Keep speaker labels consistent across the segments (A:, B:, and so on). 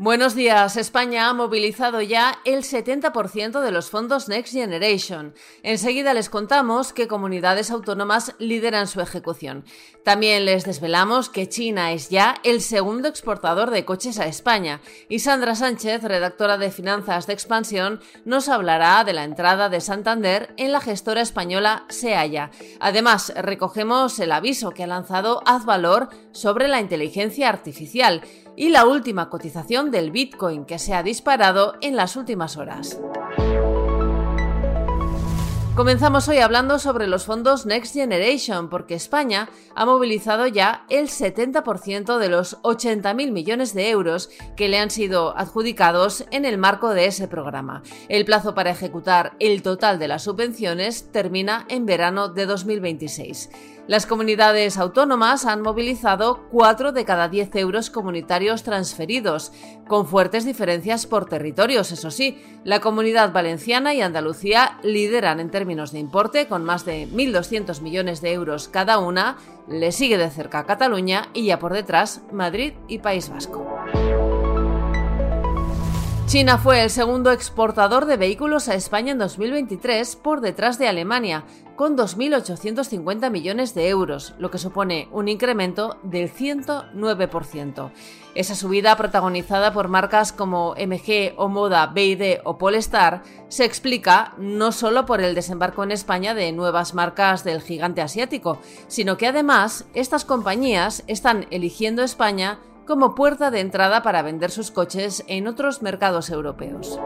A: Buenos días. España ha movilizado ya el 70% de los fondos Next Generation. Enseguida les contamos qué comunidades autónomas lideran su ejecución. También les desvelamos que China es ya el segundo exportador de coches a España. Y Sandra Sánchez, redactora de Finanzas de Expansión, nos hablará de la entrada de Santander en la gestora española Seaya. Además, recogemos el aviso que ha lanzado Azvalor sobre la inteligencia artificial y la última cotización del Bitcoin que se ha disparado en las últimas horas. Comenzamos hoy hablando sobre los fondos Next Generation, porque España ha movilizado ya el 70% de los 80.000 millones de euros que le han sido adjudicados en el marco de ese programa. El plazo para ejecutar el total de las subvenciones termina en verano de 2026. Las comunidades autónomas han movilizado 4 de cada 10 euros comunitarios transferidos, con fuertes diferencias por territorios, eso sí. La comunidad valenciana y Andalucía lideran en términos de importe, con más de 1.200 millones de euros cada una. Le sigue de cerca Cataluña y ya por detrás Madrid y País Vasco. China fue el segundo exportador de vehículos a España en 2023 por detrás de Alemania, con 2.850 millones de euros, lo que supone un incremento del 109%. Esa subida, protagonizada por marcas como MG, Omoda, BID o Polestar, se explica no solo por el desembarco en España de nuevas marcas del gigante asiático, sino que además estas compañías están eligiendo España como puerta de entrada para vender sus coches en otros mercados europeos.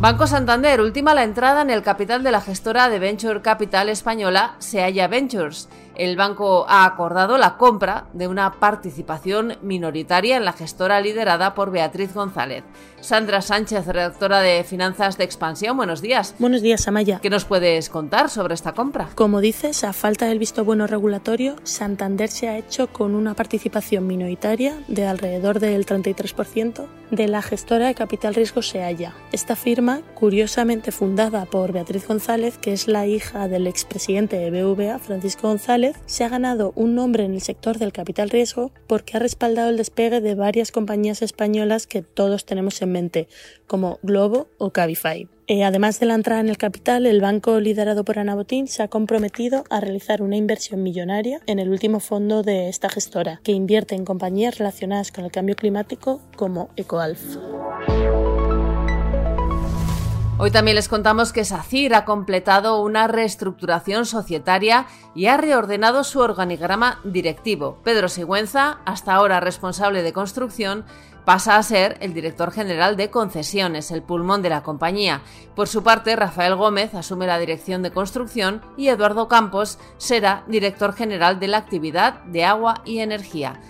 A: Banco Santander última la entrada en el capital de la gestora de Venture Capital española Seaya Ventures. El banco ha acordado la compra de una participación minoritaria en la gestora liderada por Beatriz González. Sandra Sánchez, redactora de Finanzas de Expansión, buenos días.
B: Buenos días, Amaya.
A: ¿Qué nos puedes contar sobre esta compra?
B: Como dices, a falta del visto bueno regulatorio, Santander se ha hecho con una participación minoritaria de alrededor del 33% de la gestora de capital riesgo Seaya. Esta firma curiosamente fundada por Beatriz González, que es la hija del expresidente de BVA, Francisco González, se ha ganado un nombre en el sector del capital riesgo porque ha respaldado el despegue de varias compañías españolas que todos tenemos en mente, como Globo o Cabify. Eh, además de la entrada en el capital, el banco liderado por Ana Botín se ha comprometido a realizar una inversión millonaria en el último fondo de esta gestora, que invierte en compañías relacionadas con el cambio climático como EcoAlf.
A: Hoy también les contamos que SACIR ha completado una reestructuración societaria y ha reordenado su organigrama directivo. Pedro Sigüenza, hasta ahora responsable de construcción, pasa a ser el director general de concesiones, el pulmón de la compañía. Por su parte, Rafael Gómez asume la dirección de construcción y Eduardo Campos será director general de la actividad de agua y energía.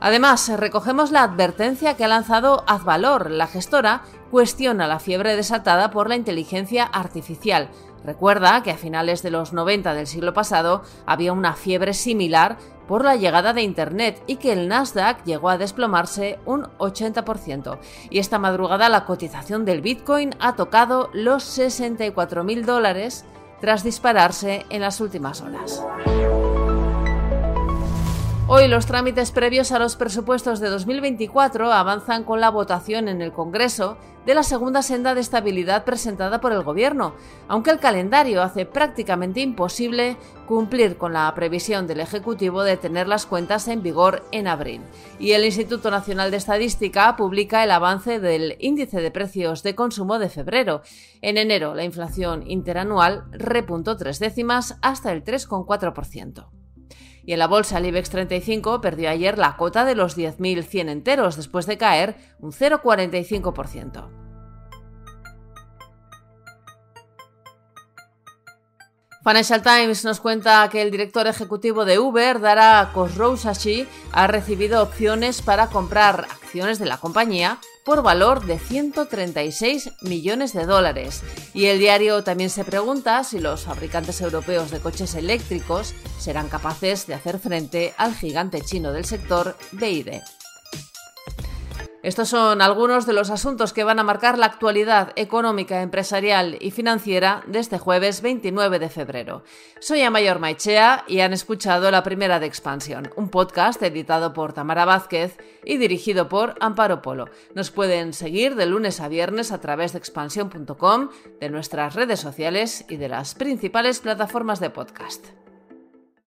A: Además, recogemos la advertencia que ha lanzado Azvalor, la gestora, cuestiona la fiebre desatada por la inteligencia artificial. Recuerda que a finales de los 90 del siglo pasado había una fiebre similar por la llegada de Internet y que el Nasdaq llegó a desplomarse un 80%. Y esta madrugada la cotización del Bitcoin ha tocado los 64.000 dólares tras dispararse en las últimas horas. Hoy los trámites previos a los presupuestos de 2024 avanzan con la votación en el Congreso de la segunda senda de estabilidad presentada por el Gobierno, aunque el calendario hace prácticamente imposible cumplir con la previsión del Ejecutivo de tener las cuentas en vigor en abril. Y el Instituto Nacional de Estadística publica el avance del índice de precios de consumo de febrero. En enero la inflación interanual repuntó tres décimas hasta el 3,4%. Y en la bolsa el IBEX 35 perdió ayer la cota de los 10.100 enteros después de caer un 0,45%. Financial Times nos cuenta que el director ejecutivo de Uber, Dara Khosrowshahi, ha recibido opciones para comprar acciones de la compañía por valor de 136 millones de dólares. Y el diario también se pregunta si los fabricantes europeos de coches eléctricos serán capaces de hacer frente al gigante chino del sector BID. Estos son algunos de los asuntos que van a marcar la actualidad económica, empresarial y financiera de este jueves 29 de febrero. Soy Amayor Maichea y han escuchado La Primera de Expansión, un podcast editado por Tamara Vázquez y dirigido por Amparo Polo. Nos pueden seguir de lunes a viernes a través de expansión.com, de nuestras redes sociales y de las principales plataformas de podcast.